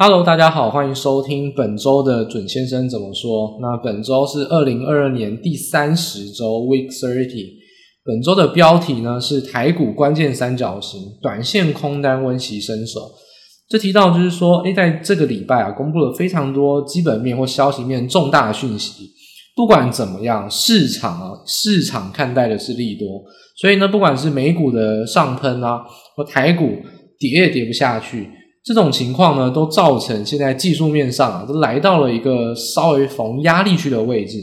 Hello，大家好，欢迎收听本周的准先生怎么说。那本周是二零二二年第三十周，Week Thirty。本周的标题呢是台股关键三角形，短线空单温习身手。这提到就是说，诶，在这个礼拜啊，公布了非常多基本面或消息面重大讯息。不管怎么样，市场啊，市场看待的是利多，所以呢，不管是美股的上喷啊，或台股跌也跌不下去。这种情况呢，都造成现在技术面上啊，都来到了一个稍微逢压力区的位置。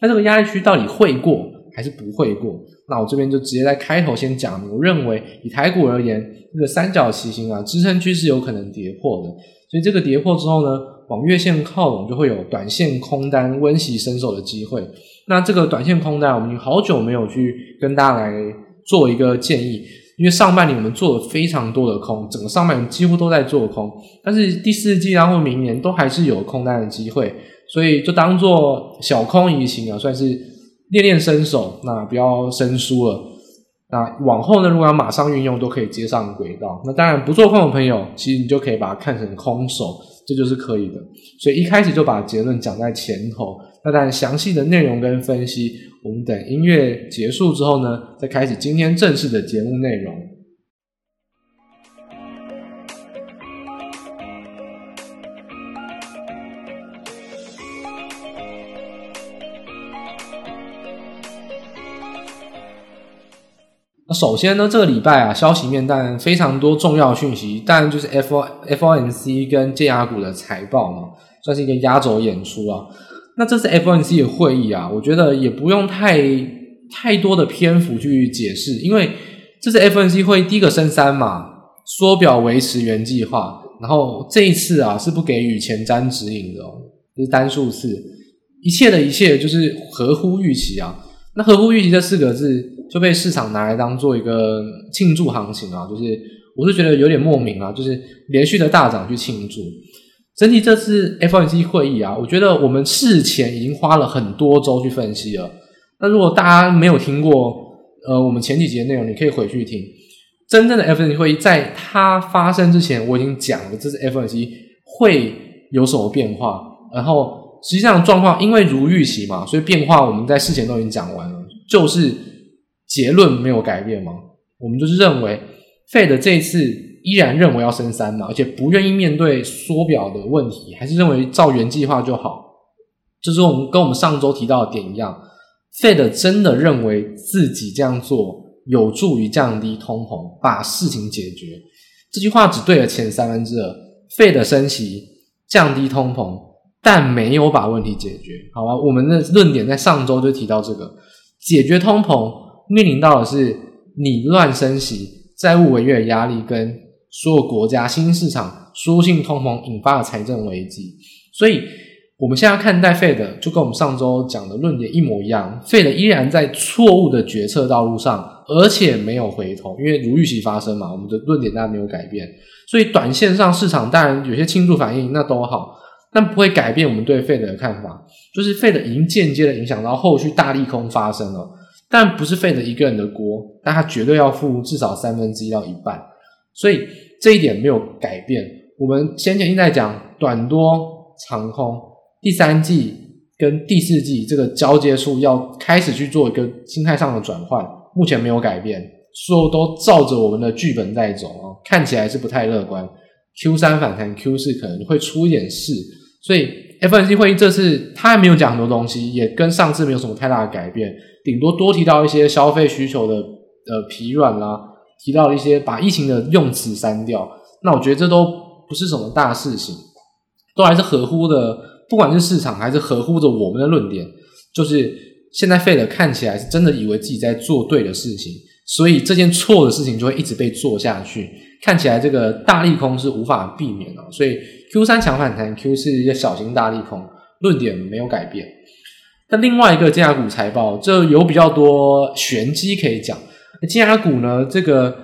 那这个压力区到底会过还是不会过？那我这边就直接在开头先讲，我认为以台股而言，这个三角旗形啊，支撑区是有可能跌破的。所以这个跌破之后呢，往月线靠拢，就会有短线空单温习身手的机会。那这个短线空单，我们好久没有去跟大家来做一个建议。因为上半年我们做了非常多的空，整个上半年几乎都在做空，但是第四季然后明年都还是有空单的机会，所以就当做小空移情啊，算是练练身手，那不要生疏了。那往后呢，如果要马上运用，都可以接上轨道。那当然不做空的朋友，其实你就可以把它看成空手，这就是可以的。所以一开始就把结论讲在前头。那当然详细的内容跟分析，我们等音乐结束之后呢，再开始今天正式的节目内容。首先呢，这个礼拜啊，消息面当然非常多重要讯息，当然就是 F O F O N C 跟尖牙股的财报嘛，算是一个压轴演出啊。那这次 FOMC 的会议啊，我觉得也不用太太多的篇幅去解释，因为这次 FOMC 会议第一个升三嘛，缩表维持原计划，然后这一次啊是不给予前瞻指引的哦，就是单数次，一切的一切就是合乎预期啊。那合乎预期这四个字就被市场拿来当做一个庆祝行情啊，就是我是觉得有点莫名啊，就是连续的大涨去庆祝。整体这次 FOMC 会议啊，我觉得我们事前已经花了很多周去分析了。那如果大家没有听过，呃，我们前几节内容，你可以回去听。真正的 FOMC 会议在它发生之前，我已经讲了这次 FOMC 会有什么变化。然后实际上状况因为如预期嘛，所以变化我们在事前都已经讲完了，就是结论没有改变嘛。我们就是认为 Fed 这一次。依然认为要升三嘛，而且不愿意面对缩表的问题，还是认为照原计划就好。就是我们跟我们上周提到的点一样，Fed 真的认为自己这样做有助于降低通膨，把事情解决。这句话只对了前三分之二，Fed 升息降低通膨，但没有把问题解决。好吧，我们的论点在上周就提到这个，解决通膨面临到的是你乱升息、债务违约的压力跟。所有国家新兴市场输入性通膨引发的财政危机，所以我们现在看待 Fed 就跟我们上周讲的论点一模一样，Fed 依然在错误的决策道路上，而且没有回头，因为如预期发生嘛，我们的论点当然没有改变，所以短线上市场当然有些庆祝反应，那都好，但不会改变我们对 Fed 的看法，就是 Fed 已经间接的影响到后续大利空发生了，但不是 Fed 一个人的锅，但他绝对要负至少三分之一到一半。所以这一点没有改变。我们先前一直在讲短多长空，第三季跟第四季这个交接处要开始去做一个心态上的转换，目前没有改变，所有都照着我们的剧本在走啊，看起来是不太乐观。Q 三反弹，Q 四可能会出一点事。所以 F N C 会议这次他还没有讲很多东西，也跟上次没有什么太大的改变，顶多多提到一些消费需求的呃疲软啦。提到一些把疫情的用词删掉，那我觉得这都不是什么大事情，都还是合乎的，不管是市场还是合乎着我们的论点，就是现在 Fed 看起来是真的以为自己在做对的事情，所以这件错的事情就会一直被做下去，看起来这个大利空是无法避免的，所以 Q 三强反弹，Q 四一个小型大利空，论点没有改变。那另外一个尖牙股财报，这有比较多玄机可以讲。尖牙股呢，这个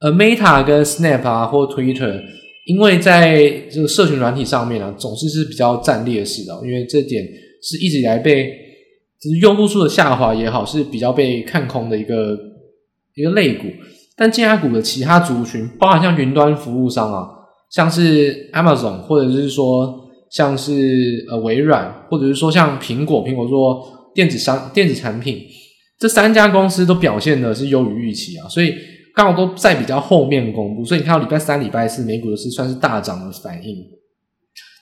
呃，Meta 跟 Snap 啊，或 Twitter，因为在这个社群软体上面啊，总是是比较占劣势的，因为这点是一直以来被就是用户数的下滑也好，是比较被看空的一个一个类股。但尖牙股的其他族群，包含像云端服务商啊，像是 Amazon，或者是说像是呃微软，或者是说像苹果，苹果做电子商电子产品，这三家公司都表现的是优于预期啊，所以刚好都在比较后面公布，所以你看到礼拜三、礼拜四美股的是算是大涨的反应。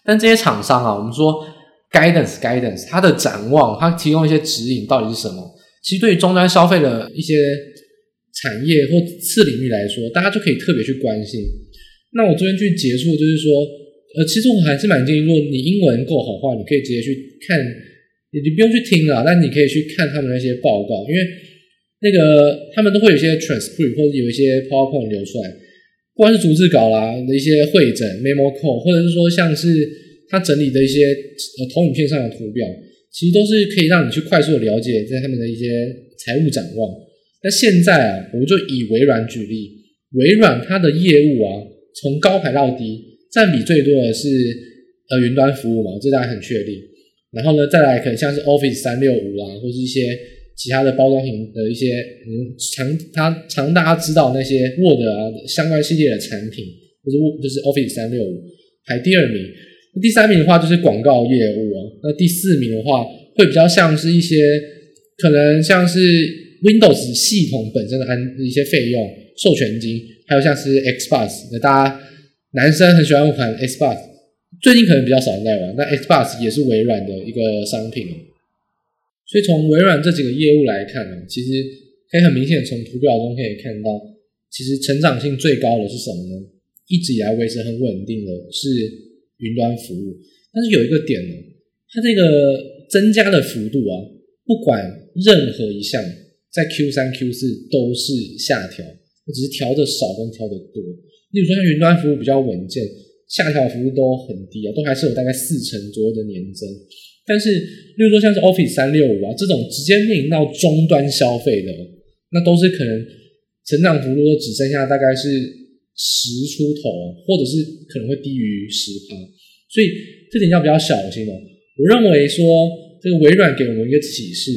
但这些厂商啊，我们说 guidance guidance，它的展望，它提供一些指引，到底是什么？其实对于终端消费的一些产业或次领域来说，大家就可以特别去关心。那我这边去结束，就是说，呃，其实我还是蛮建议，如果你英文够好的话，你可以直接去看，你你不用去听了，但你可以去看他们那些报告，因为那个他们都会有一些 transcript 或者有一些 PowerPoint 流出来，不管是逐字稿啦的一些会诊 memo call，或者是说像是他整理的一些呃投影片上的图表，其实都是可以让你去快速的了解在他们的一些财务展望。那现在啊，我们就以微软举例，微软它的业务啊。从高排到低，占比最多的是呃云端服务嘛，这大家很确定。然后呢，再来可能像是 Office 三六五啊，或是一些其他的包装型的一些嗯常它常大家知道那些 Word 啊相关系列的产品，就是就是 Office 三六五排第二名。那第三名的话就是广告业务啊，那第四名的话会比较像是一些可能像是 Windows 系统本身的安一些费用授权金。还有像是 Xbox，那大家男生很喜欢玩 Xbox，最近可能比较少人在玩。那 Xbox 也是微软的一个商品哦，所以从微软这几个业务来看呢，其实可以很明显从图表中可以看到，其实成长性最高的是什么呢？一直以来维持很稳定的是云端服务，但是有一个点呢，它这个增加的幅度啊，不管任何一项，在 Q 三 Q 四都是下调。只是调的少跟调的多，例如说像云端服务比较稳健，下调幅度都很低啊，都还是有大概四成左右的年增。但是，例如说像是 Office 三六五啊这种直接面临到终端消费的，那都是可能成长幅度都只剩下大概是十出头，或者是可能会低于十趴，所以这点要比较小心哦。我认为说这个微软给我们一个启示，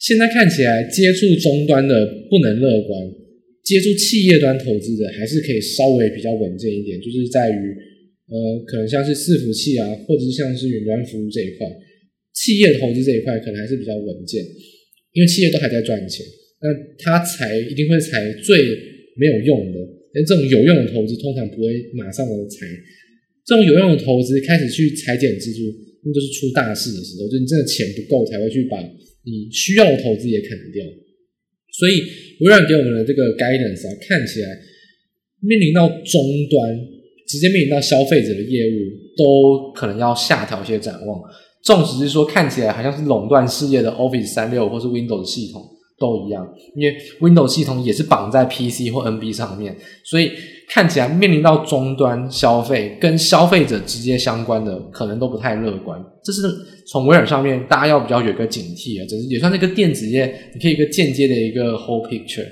现在看起来接触终端的不能乐观。接触企业端投资的还是可以稍微比较稳健一点，就是在于，呃，可能像是伺服器啊，或者是像是云端服务这一块，企业投资这一块可能还是比较稳健，因为企业都还在赚钱，那它裁一定会裁最没有用的，但这种有用的投资通常不会马上的裁，这种有用的投资开始去裁减支出，那就是出大事的时候，就你真的钱不够才会去把你需要的投资也砍掉。所以微软给我们的这个 guidance 啊，看起来面临到终端，直接面临到消费者的业务，都可能要下调一些展望。纵使是说看起来好像是垄断事业的 Office 三六或是 Windows 系统都一样，因为 Windows 系统也是绑在 PC 或 NB 上面，所以。看起来面临到终端消费跟消费者直接相关的，可能都不太乐观。这是从微软上面大家要比较有一个警惕啊，这是也算是一个电子业，你可以一个间接的一个 whole picture。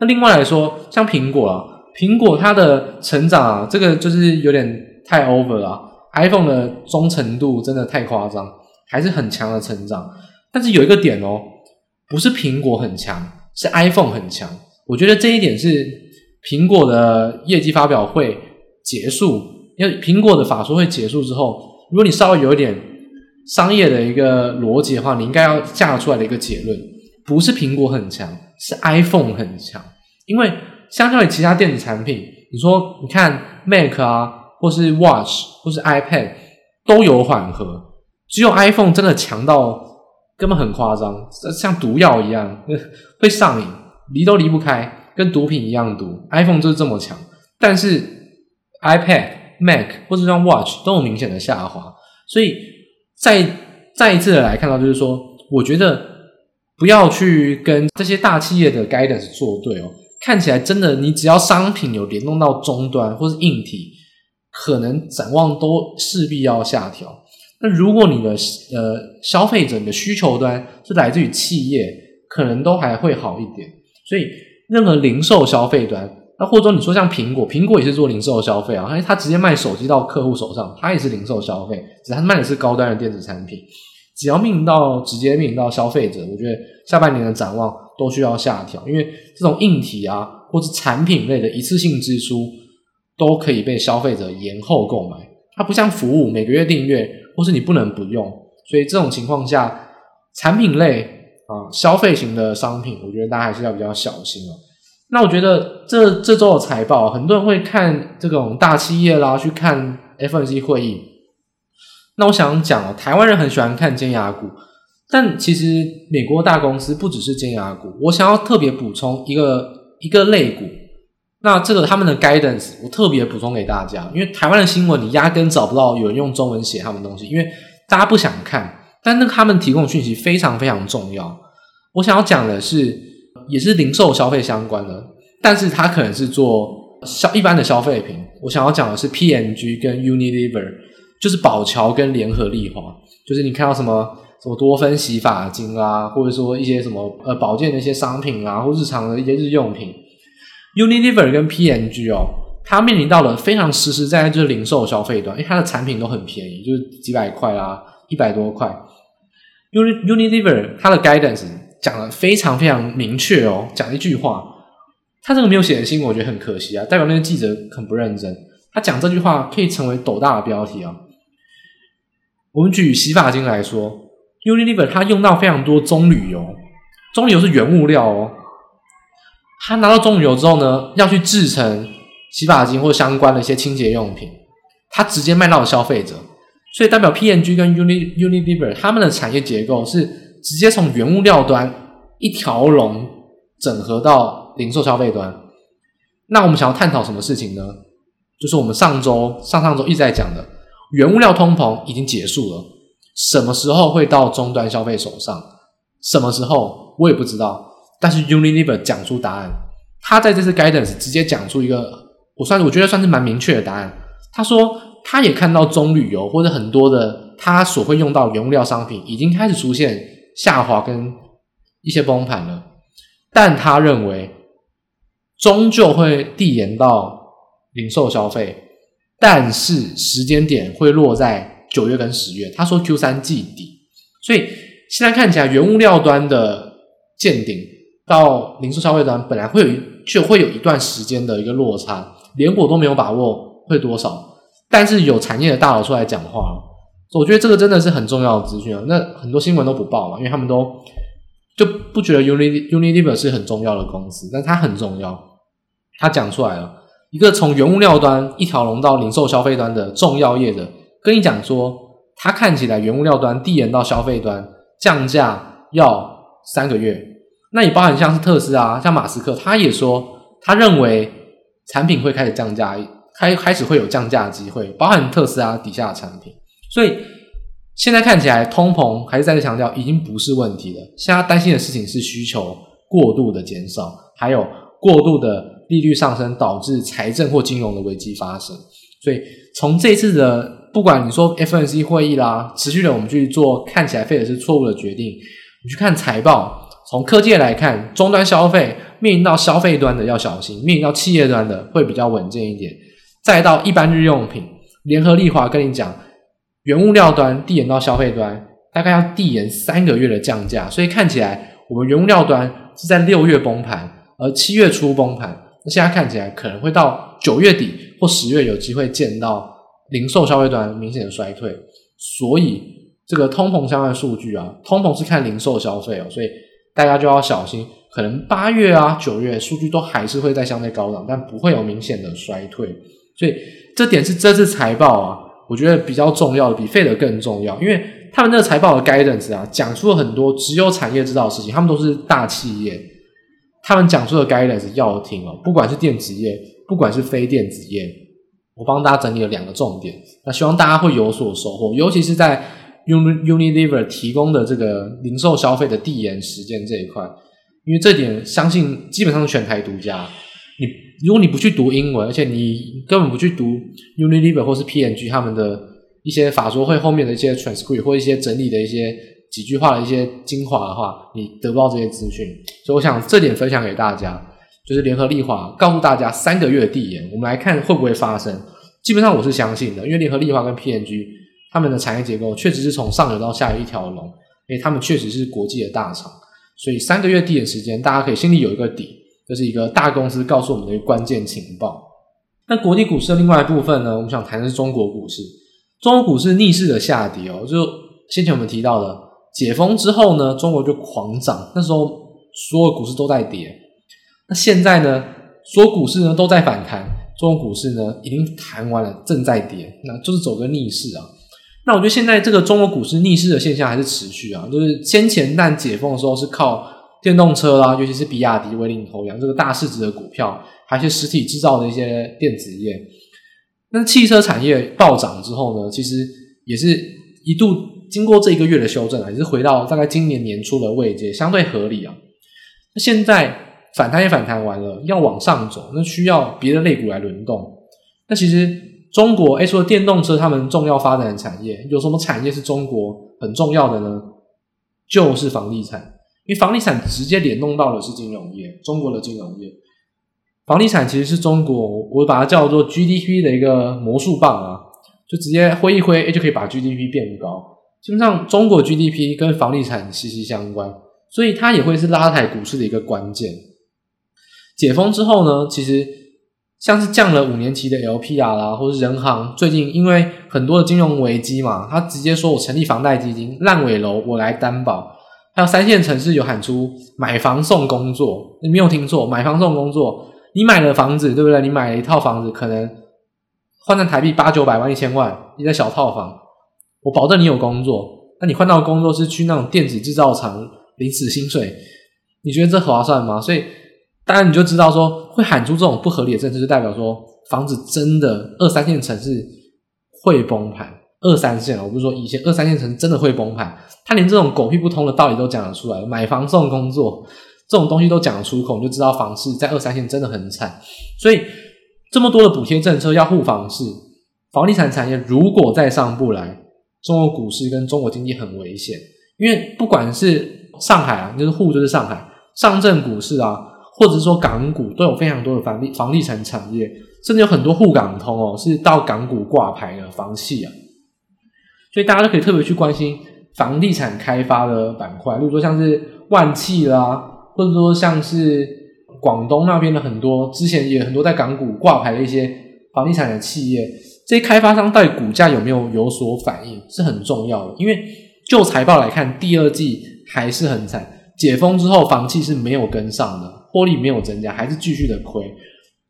那另外来说，像苹果啊，苹果它的成长啊，这个就是有点太 over 了。iPhone 的忠诚度真的太夸张，还是很强的成长。但是有一个点哦，不是苹果很强，是 iPhone 很强。我觉得这一点是。苹果的业绩发表会结束，因为苹果的法说会结束之后，如果你稍微有一点商业的一个逻辑的话，你应该要下出来的一个结论，不是苹果很强，是 iPhone 很强。因为相较于其他电子产品，你说你看 Mac 啊，或是 Watch，或是 iPad 都有缓和，只有 iPhone 真的强到根本很夸张，像毒药一样 会上瘾，离都离不开。跟毒品一样毒，iPhone 就是这么强，但是 iPad、Mac 或者像 Watch 都有明显的下滑，所以再再一次的来看到，就是说，我觉得不要去跟这些大企业的 guidance 作对哦。看起来真的，你只要商品有联动到终端或是硬体，可能展望都势必要下调。那如果你的呃消费者你的需求端是来自于企业，可能都还会好一点，所以。任何零售消费端，那或者说你说像苹果，苹果也是做零售消费啊，它它直接卖手机到客户手上，它也是零售消费，只是它卖的是高端的电子产品。只要面临到直接面临到消费者，我觉得下半年的展望都需要下调，因为这种硬体啊或是产品类的一次性支出，都可以被消费者延后购买。它不像服务，每个月订阅，或是你不能不用。所以这种情况下，产品类啊，消费型的商品，我觉得大家还是要比较小心哦。那我觉得这这周的财报，很多人会看这种大企业啦，去看 F N C 会议。那我想讲哦，台湾人很喜欢看尖牙股，但其实美国大公司不只是尖牙股。我想要特别补充一个一个类股，那这个他们的 guidance 我特别补充给大家，因为台湾的新闻你压根找不到有人用中文写他们东西，因为大家不想看。但那他们提供讯息非常非常重要。我想要讲的是，也是零售消费相关的，但是它可能是做消一般的消费品。我想要讲的是 P&G 跟 Unilever。就是宝桥跟联合利华，就是你看到什么什么多芬洗发精啊，或者说一些什么呃保健的一些商品啊，或日常的一些日用品，Unilever 跟 PNG 哦，它面临到了非常实实在在就是零售消费端，因为它的产品都很便宜，就是几百块啦，一百多块。Unilever 它的 guidance 讲的非常非常明确哦，讲一句话，它这个没有写的新闻，我觉得很可惜啊，代表那个记者很不认真。他讲这句话可以成为斗大的标题啊。我们举洗发精来说，Unilever 它用到非常多棕榈油，棕榈油是原物料哦。他拿到棕榈油之后呢，要去制成洗发精或相关的一些清洁用品，他直接卖到了消费者。所以代表 P N G 跟 Uni Unilever 他们的产业结构是直接从原物料端一条龙整合到零售消费端。那我们想要探讨什么事情呢？就是我们上周、上上周一直在讲的。原物料通膨已经结束了，什么时候会到终端消费手上？什么时候我也不知道。但是 Unilever 讲出答案，他在这次 guidance 直接讲出一个，我算我觉得算是蛮明确的答案。他说他也看到棕榈油或者很多的他所会用到原物料商品已经开始出现下滑跟一些崩盘了，但他认为终究会递延到零售消费。但是时间点会落在九月跟十月，他说 Q 三季底，所以现在看起来原物料端的见顶到零售消费端本来会有就会有一段时间的一个落差，连我都没有把握会多少，但是有产业的大佬出来讲话，我觉得这个真的是很重要的资讯啊。那很多新闻都不报嘛，因为他们都就不觉得 Uni Unilever 是很重要的公司，但它很重要，他讲出来了。一个从原物料端一条龙到零售消费端的重要业者，跟你讲说，他看起来原物料端递延到消费端降价要三个月。那也包含像是特斯拉，像马斯克，他也说他认为产品会开始降价，开开始会有降价的机会，包含特斯拉底下的产品。所以现在看起来通膨还是再次强调已经不是问题了。现在担心的事情是需求过度的减少，还有过度的。利率上升导致财政或金融的危机发生，所以从这次的不管你说 F N C 会议啦，持续的我们去做看起来费的是错误的决定，你去看财报，从科技来看，终端消费面临到消费端的要小心，面临到企业端的会比较稳健一点，再到一般日用品，联合利华跟你讲，原物料端递延到消费端，大概要递延三个月的降价，所以看起来我们原物料端是在六月崩盘，而七月初崩盘。那现在看起来可能会到九月底或十月有机会见到零售消费端明显的衰退，所以这个通膨相关的数据啊，通膨是看零售消费哦，所以大家就要小心，可能八月啊九月数据都还是会在相对高档，但不会有明显的衰退，所以这点是这次财报啊，我觉得比较重要的，比 Fed 更重要，因为他们那个财报的 guidance 啊，讲出了很多只有产业知道的事情，他们都是大企业。他们讲出的 guidance 要听哦，不管是电子业，不管是非电子业，我帮大家整理了两个重点，那希望大家会有所收获，尤其是在 Unilever 提供的这个零售消费的递延时间这一块，因为这点相信基本上是全台独家。你如果你不去读英文，而且你根本不去读 Unilever 或是 PNG 他们的一些法说会后面的一些 transcript 或一些整理的一些。几句话的一些精华的话，你得不到这些资讯，所以我想这点分享给大家，就是联合利华告诉大家三个月的递延，我们来看会不会发生。基本上我是相信的，因为联合利华跟 PNG 他们的产业结构确实是从上游到下游一条龙，因为他们确实是国际的大厂，所以三个月递延时间，大家可以心里有一个底，这、就是一个大公司告诉我们的一个关键情报。那国际股市的另外一部分呢，我们想谈的是中国股市。中国股市逆势的下跌哦，就先前我们提到的解封之后呢，中国就狂涨，那时候所有股市都在跌。那现在呢，所有股市呢都在反弹，中国股市呢已经弹完了，正在跌，那就是走个逆势啊。那我觉得现在这个中国股市逆势的现象还是持续啊，就是先前但解封的时候是靠电动车啦，尤其是比亚迪为领头羊，这个大市值的股票，还有一些实体制造的一些电子业。那汽车产业暴涨之后呢，其实也是一度经过这一个月的修正啊，也是回到大概今年年初的位阶，相对合理啊。那现在反弹也反弹完了，要往上走，那需要别的类股来轮动。那其实。中国诶，除了电动车，他们重要发展的产业有什么产业是中国很重要的呢？就是房地产，因为房地产直接联动到的是金融业，中国的金融业。房地产其实是中国，我把它叫做 GDP 的一个魔术棒啊，就直接挥一挥，诶，就可以把 GDP 变高。基本上，中国 GDP 跟房地产息息相关，所以它也会是拉抬股市的一个关键。解封之后呢，其实。像是降了五年期的 LPR 啦，或是人行最近因为很多的金融危机嘛，他直接说我成立房贷基金，烂尾楼我来担保。还有三线城市有喊出买房送工作，你没有听错，买房送工作。你买了房子，对不对？你买了一套房子，可能换成台币八九百万、一千万，一个小套房，我保证你有工作。那你换到工作是去那种电子制造厂领死薪水，你觉得这划算吗？所以。当然，你就知道说会喊出这种不合理的政策，就代表说房子真的二三线城市会崩盘。二三线，我不是说以前二三线城市真的会崩盘。他连这种狗屁不通的道理都讲得出来，买房送工作这种东西都讲得出口，你就知道房市在二三线真的很惨。所以这么多的补贴政策要护房市，房地产产业如果再上不来，中国股市跟中国经济很危险。因为不管是上海啊，就是沪就是上海上证股市啊。或者说港股都有非常多的房地房地产产业，甚至有很多沪港通哦，是到港股挂牌的房企啊，所以大家都可以特别去关心房地产开发的板块，例如说像是万企啦，或者说像是广东那边的很多之前也很多在港股挂牌的一些房地产的企业，这些开发商到底股价有没有有所反应是很重要的，因为就财报来看，第二季还是很惨，解封之后房企是没有跟上的。获利没有增加，还是继续的亏，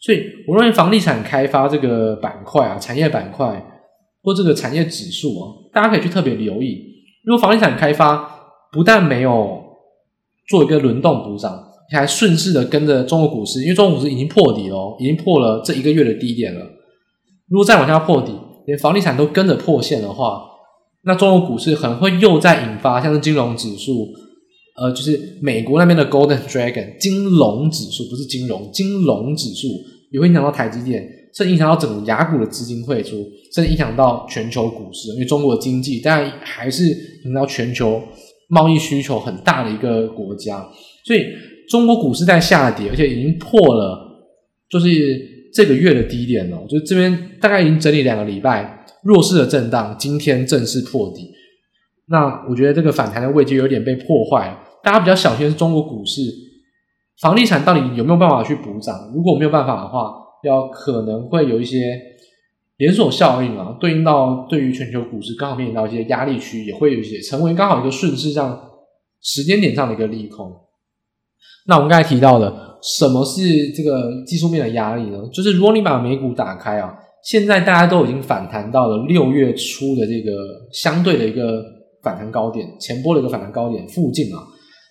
所以我认为房地产开发这个板块啊，产业板块或这个产业指数啊，大家可以去特别留意。如果房地产开发不但没有做一个轮动补涨，还顺势的跟着中国股市，因为中国股市已经破底了，已经破了这一个月的低点了。如果再往下破底，连房地产都跟着破线的话，那中国股市可能会又再引发像是金融指数。呃，就是美国那边的 Golden Dragon 金龙指数，不是金融，金龙指数也会影响到台积电，甚至影响到整个雅股的资金汇出，甚至影响到全球股市。因为中国的经济当然还是影响到全球贸易需求很大的一个国家，所以中国股市在下跌，而且已经破了，就是这个月的低点了。就这边大概已经整理两个礼拜，弱势的震荡，今天正式破底。那我觉得这个反弹的位阶有点被破坏了，大家比较小心是中国股市，房地产到底有没有办法去补涨？如果没有办法的话，要可能会有一些连锁效应啊，对应到对于全球股市刚好面临到一些压力区，也会有一些成为刚好一个顺势上时间点上的一个利空。那我们刚才提到的，什么是这个技术面的压力呢？就是如果你把美股打开啊，现在大家都已经反弹到了六月初的这个相对的一个。反弹高点，前波的一个反弹高点附近啊，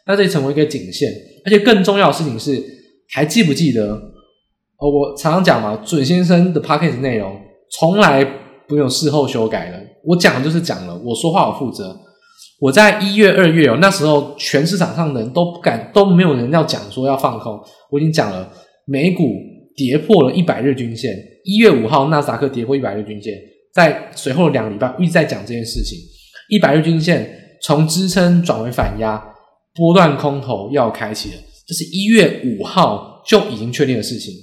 那这里成为一个颈线，而且更重要的事情是，还记不记得？哦，我常常讲嘛，准先生的 podcast 内容从来不用事后修改的，我讲就是讲了，我说话我负责。我在一月、二月哦，那时候全市场上的人都不敢，都没有人要讲说要放空，我已经讲了，美股跌破了一百日均线，一月五号纳斯达克跌破一百日均线，在随后两个礼拜一直在讲这件事情。一百日均线从支撑转为反压，波段空头要开启了。这是一月五号就已经确定的事情。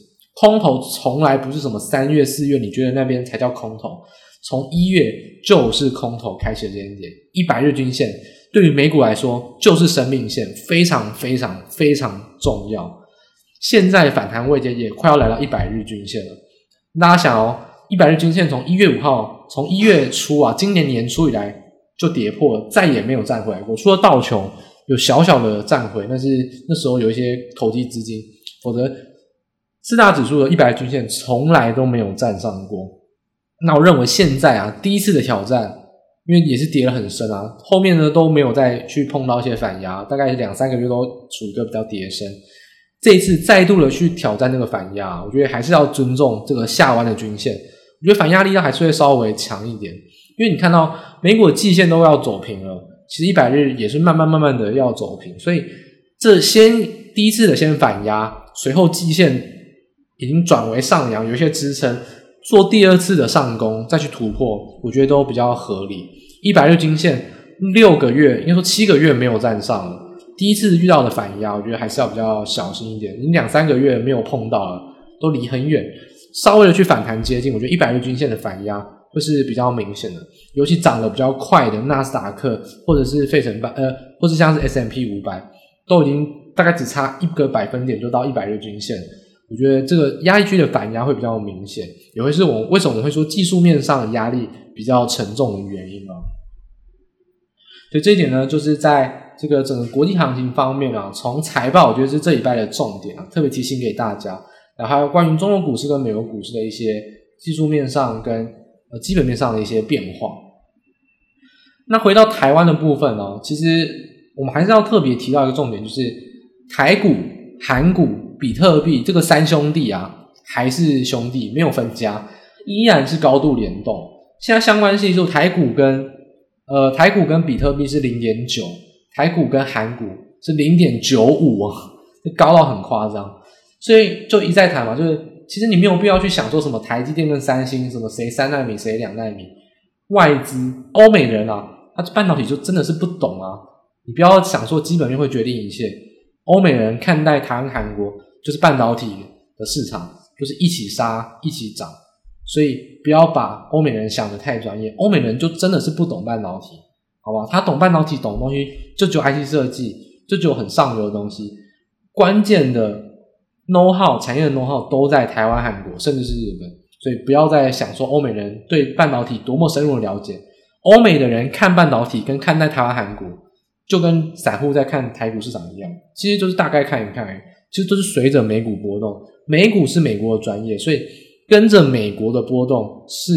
空头从来不是什么三月、四月，你觉得那边才叫空头？从一月就是空头开启的时间点。一百日均线对于美股来说就是生命线，非常非常非常重要。现在反弹位阶也快要来到一百日均线了。大家想哦，一百日均线从一月五号，从一月初啊，今年年初以来就跌破了，再也没有站回来过。除了道琼有小小的站回，但是那时候有一些投机资金，否则四大指数的一百均线从来都没有站上过。那我认为现在啊，第一次的挑战，因为也是跌了很深啊，后面呢都没有再去碰到一些反压，大概两三个月都处于一个比较跌深。这一次再度的去挑战那个反压，我觉得还是要尊重这个下弯的均线。我觉得反压力道还是会稍微强一点，因为你看到美股的季线都要走平了，其实一百日也是慢慢慢慢的要走平，所以这先第一次的先反压，随后季线已经转为上扬，有一些支撑，做第二次的上攻再去突破，我觉得都比较合理。一百日均线六个月，应该说七个月没有站上了。第一次遇到的反压，我觉得还是要比较小心一点。你两三个月没有碰到了，都离很远，稍微的去反弹接近，我觉得一百日均线的反压会是比较明显的。尤其涨得比较快的纳斯达克或者是费城半，呃，或者像是 S M P 五百，都已经大概只差一个百分点就到一百日均线。我觉得这个压力区的反压会比较明显，也会是我为什么我会说技术面上的压力比较沉重的原因啊。所以这一点呢，就是在。这个整个国际行情方面啊，从财报我觉得是这礼拜的重点啊，特别提醒给大家。然后还有关于中国股市跟美国股市的一些技术面上跟呃基本面上的一些变化。那回到台湾的部分呢，其实我们还是要特别提到一个重点，就是台股、韩股、比特币这个三兄弟啊，还是兄弟，没有分家，依然是高度联动。现在相关系数，台股跟呃台股跟比特币是零点九。台股跟韩股是零点九五啊，高到很夸张，所以就一再谈嘛，就是其实你没有必要去想说什么台积电跟三星什么谁三纳米谁两纳米，外资欧美人啊，他半导体就真的是不懂啊，你不要想说基本面会决定一切，欧美人看待台湾韩国就是半导体的市场，就是一起杀一起涨，所以不要把欧美人想得太专业，欧美人就真的是不懂半导体。好吧，他懂半导体，懂东西，就只有 IC 设计，就只有很上游的东西。关键的 know how 产业的 know how 都在台湾、韩国，甚至是日本。所以不要再想说欧美人对半导体多么深入的了解。欧美的人看半导体跟看待台湾、韩国，就跟散户在看台股市场一样，其实就是大概看一看，其实都是随着美股波动。美股是美国的专业，所以跟着美国的波动是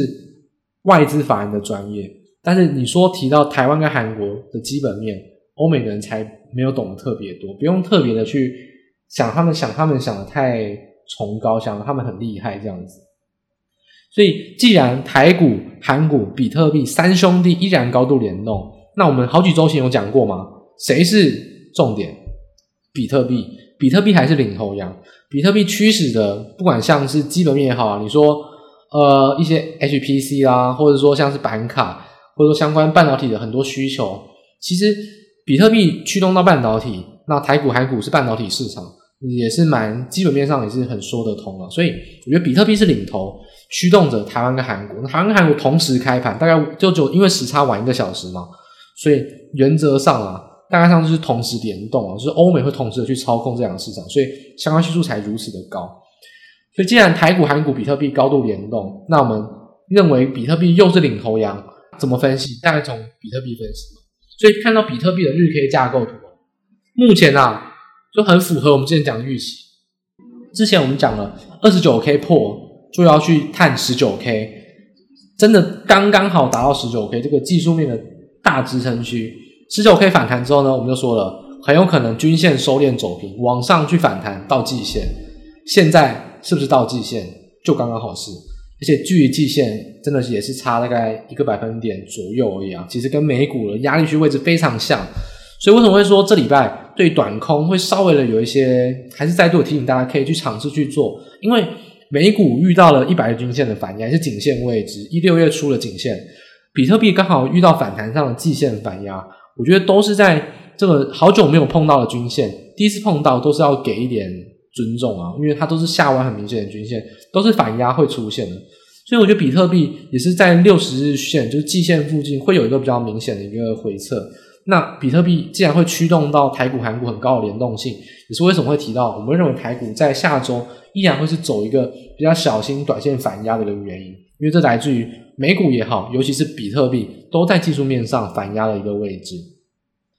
外资法人的专业。但是你说提到台湾跟韩国的基本面，欧美的人才没有懂得特别多，不用特别的去想他们想他们想的太崇高，想他们很厉害这样子。所以既然台股、韩股、比特币三兄弟依然高度联动，那我们好几周前有讲过吗？谁是重点？比特币，比特币还是领头羊。比特币驱使的，不管像是基本面也好，你说呃一些 HPC 啦，或者说像是板卡。或者说相关半导体的很多需求，其实比特币驱动到半导体，那台股、韩股是半导体市场，也是蛮基本面上也是很说得通了。所以我觉得比特币是领头，驱动着台湾跟韩国。台湾跟韩国同时开盘，大概就就因为时差晚一个小时嘛，所以原则上啊，大概上就是同时联动啊，就是欧美会同时的去操控这两个市场，所以相关系数才如此的高。所以既然台股、韩股、比特币高度联动，那我们认为比特币又是领头羊。怎么分析？大概从比特币分析。所以看到比特币的日 K 架构图，目前啊就很符合我们之前讲的预期。之前我们讲了二十九 K 破就要去探十九 K，真的刚刚好达到十九 K 这个技术面的大支撑区。十九 K 反弹之后呢，我们就说了，很有可能均线收敛走平，往上去反弹到季线。现在是不是到季线？就刚刚好是。而且距离季线真的是也是差大概一个百分点左右而已啊，其实跟美股的压力区位置非常像，所以为什么会说这礼拜对短空会稍微的有一些，还是再度提醒大家可以去尝试去做，因为美股遇到了一百日均线的反压，是颈线位置，一六月初的颈线，比特币刚好遇到反弹上的季线反压，我觉得都是在这个好久没有碰到的均线，第一次碰到都是要给一点。尊重啊，因为它都是下弯很明显的均线，都是反压会出现的，所以我觉得比特币也是在六十日线，就是季线附近会有一个比较明显的一个回撤。那比特币既然会驱动到台股、韩股很高的联动性，也是为什么会提到，我们认为台股在下周依然会是走一个比较小心短线反压的一个原因，因为这来自于美股也好，尤其是比特币都在技术面上反压的一个位置。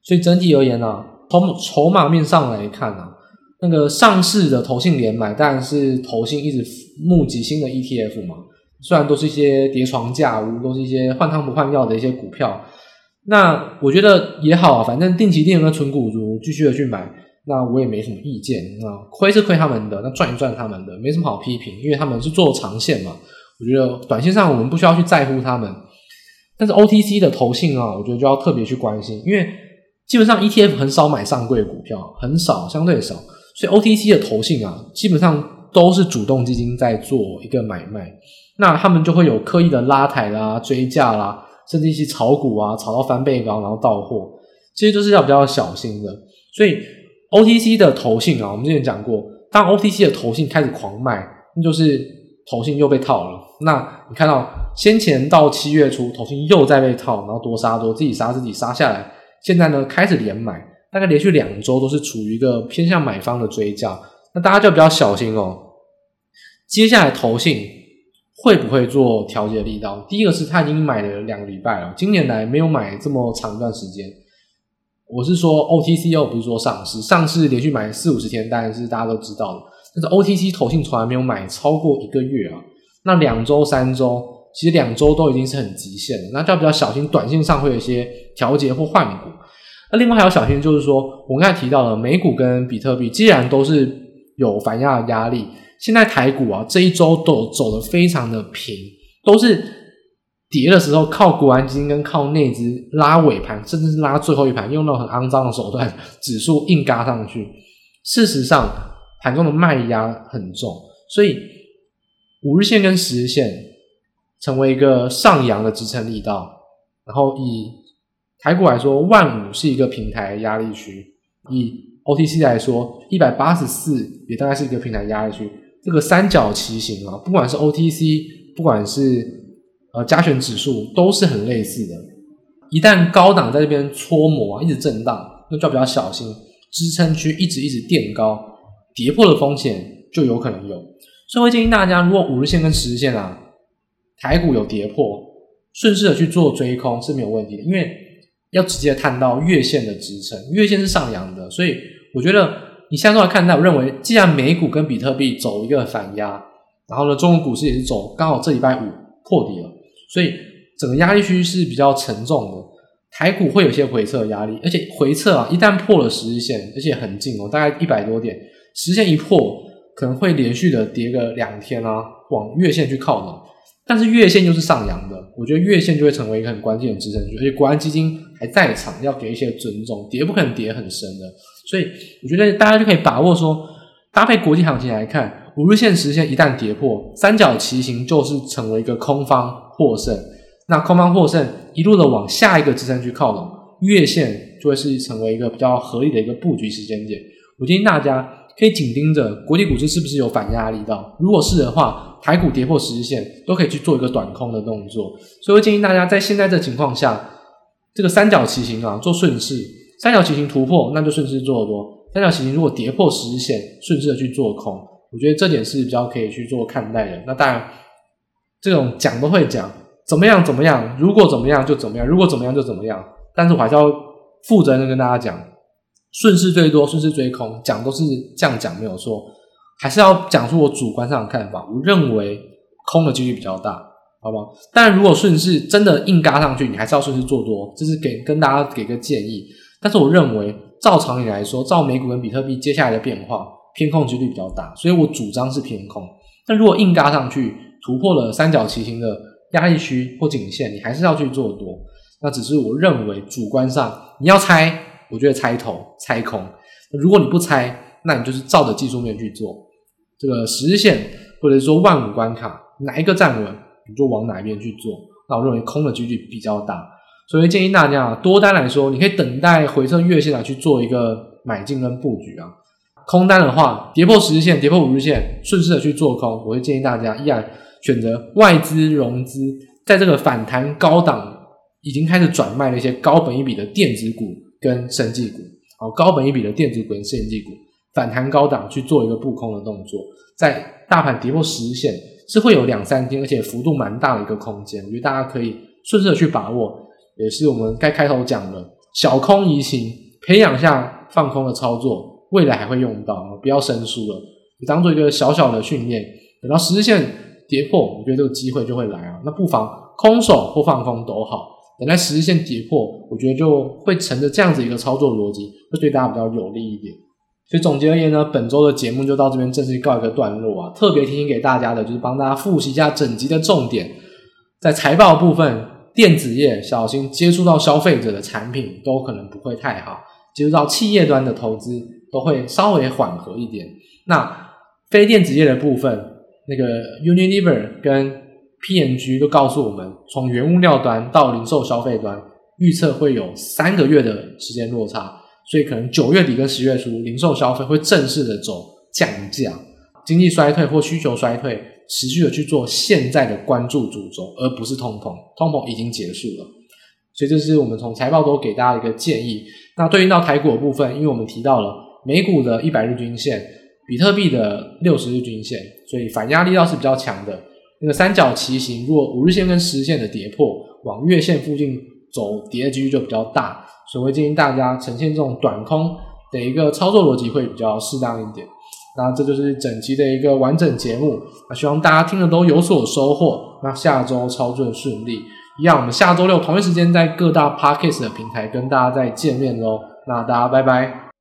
所以整体而言呢、啊，从筹码面上来看呢、啊，那个上市的投信连买当然是投信一直募集新的 ETF 嘛，虽然都是一些叠床架屋，都是一些换汤不换药的一些股票。那我觉得也好啊，反正定期定额存股族继续的去买，那我也没什么意见啊。亏是亏他们的，那赚一赚他们的，没什么好批评，因为他们是做长线嘛。我觉得短线上我们不需要去在乎他们，但是 OTC 的投信啊，我觉得就要特别去关心，因为基本上 ETF 很少买上柜股票，很少，相对少，所以 OTC 的投信啊，基本上都是主动基金在做一个买卖，那他们就会有刻意的拉抬啦、追价啦。甚至一些炒股啊，炒到翻倍高，然后到货，这些都是要比较小心的。所以 OTC 的投信啊，我们之前讲过，当 OTC 的投信开始狂卖，那就是投信又被套了。那你看到先前到七月初，投信又在被套，然后多杀多，自己杀自己杀下来。现在呢，开始连买，大概连续两周都是处于一个偏向买方的追价，那大家就比较小心哦。接下来投信。会不会做调节力道？第一个是他已经买了两个礼拜了，今年来没有买这么长一段时间。我是说 OTC 又，不是说上市，上市连续买四五十天，当然是大家都知道的。但是 OTC 投信从来没有买超过一个月啊，那两周、三周，其实两周都已经是很极限了，那就要比较小心，短线上会有一些调节或换股。那另外还要小心，就是说我刚才提到了美股跟比特币，既然都是有反压的压力。现在台股啊，这一周都走的非常的平，都是跌的时候靠国安基金跟靠内资拉尾盘，甚至是拉最后一盘，用那种很肮脏的手段，指数硬嘎上去。事实上，盘中的卖压很重，所以五日线跟十日线成为一个上扬的支撑力道。然后以台股来说，万五是一个平台压力区；以 OTC 来说，一百八十四也大概是一个平台压力区。这个三角旗形啊，不管是 OTC，不管是呃加权指数，都是很类似的。一旦高档在这边搓磨啊，一直震荡，那就要比较小心，支撑区一直一直垫高，跌破的风险就有可能有。所以我会建议大家，如果五日线跟十日线啊，台股有跌破，顺势的去做追空是没有问题的，因为要直接探到月线的支撑，月线是上扬的，所以我觉得。你现在来看待，我认为既然美股跟比特币走一个反压，然后呢，中国股市也是走，刚好这礼拜五破底了，所以整个压力区是比较沉重的。台股会有些回撤压力，而且回撤啊，一旦破了十日线，而且很近哦，大概一百多点，十日线一破，可能会连续的跌个两天啊，往月线去靠拢。但是月线又是上扬的，我觉得月线就会成为一个很关键的支撑区，而且国安基金还在场，要给一些尊重，跌不可能跌很深的，所以我觉得大家就可以把握说，搭配国际行情来看，五日线、十日线一旦跌破，三角旗形就是成为一个空方获胜，那空方获胜一路的往下一个支撑区靠拢，月线就会是成为一个比较合理的一个布局时间点，我建议大家。可以紧盯着国际股市是不是有反压力到，如果是的话，台股跌破十日线都可以去做一个短空的动作。所以我建议大家在现在这情况下，这个三角旗形啊做顺势，三角旗形突破那就顺势做多，三角形如果跌破十日线，顺势的去做空。我觉得这点是比较可以去做看待的。那当然，这种讲都会讲，怎么样怎么样，如果怎么样就怎么样，如果怎么样就怎么样。但是我还是要负责任跟大家讲。顺势最多，顺势追空，讲都是这样讲没有错，还是要讲出我主观上的看法。我认为空的几率比较大，好不好？但如果顺势真的硬嘎上去，你还是要顺势做多，这是给跟大家给个建议。但是我认为，照常理来说，照美股跟比特币接下来的变化，偏空几率比较大，所以我主张是偏空。但如果硬轧上去，突破了三角旗形的压力区或颈线，你还是要去做多。那只是我认为主观上你要猜。我觉得猜头猜空，如果你不猜，那你就是照着技术面去做这个十日线，或者说万五关卡哪一个站稳，你就往哪一边去做。那我认为空的几率比较大，所以建议大家啊多单来说，你可以等待回测月线来去做一个买进跟布局啊。空单的话，跌破十日线，跌破五日线，顺势的去做空。我会建议大家依然选择外资融资，在这个反弹高档已经开始转卖了一些高本益比的电子股跟生技股，哦，高本益比的电子股跟生技股反弹高档去做一个布空的动作，在大盘跌破十日线是会有两三天，而且幅度蛮大的一个空间，我觉得大家可以顺势的去把握，也是我们该开头讲的小空移情，培养下放空的操作，未来还会用到，不要生疏了，就当做一个小小的训练，等到十日线跌破，我觉得这个机会就会来啊，那不妨空手或放空都好。等待十日线跌破，我觉得就会乘着这样子一个操作逻辑，会对大家比较有利一点。所以总结而言呢，本周的节目就到这边正式告一个段落啊。特别提醒给大家的就是帮大家复习一下整集的重点，在财报部分，电子业小心接触到消费者的产品都可能不会太好，接触到企业端的投资都会稍微缓和一点。那非电子业的部分，那个 Unilever 跟 PNG 都告诉我们，从原物料端到零售消费端，预测会有三个月的时间落差，所以可能九月底跟十月初，零售消费会正式的走降价，经济衰退或需求衰退，持续的去做现在的关注主轴，而不是通膨，通膨已经结束了。所以这是我们从财报都给大家一个建议。那对应到台股的部分，因为我们提到了美股的一百日均线，比特币的六十日均线，所以反压力倒是比较强的。那个三角旗形，如果五日线跟十日线的跌破，往月线附近走跌的几率就比较大，所以会建议大家呈现这种短空的一个操作逻辑会比较适当一点。那这就是整集的一个完整节目，那希望大家听了都有所收获。那下周操作顺利，一样我们下周六同一时间在各大 Podcast 的平台跟大家再见面喽。那大家拜拜。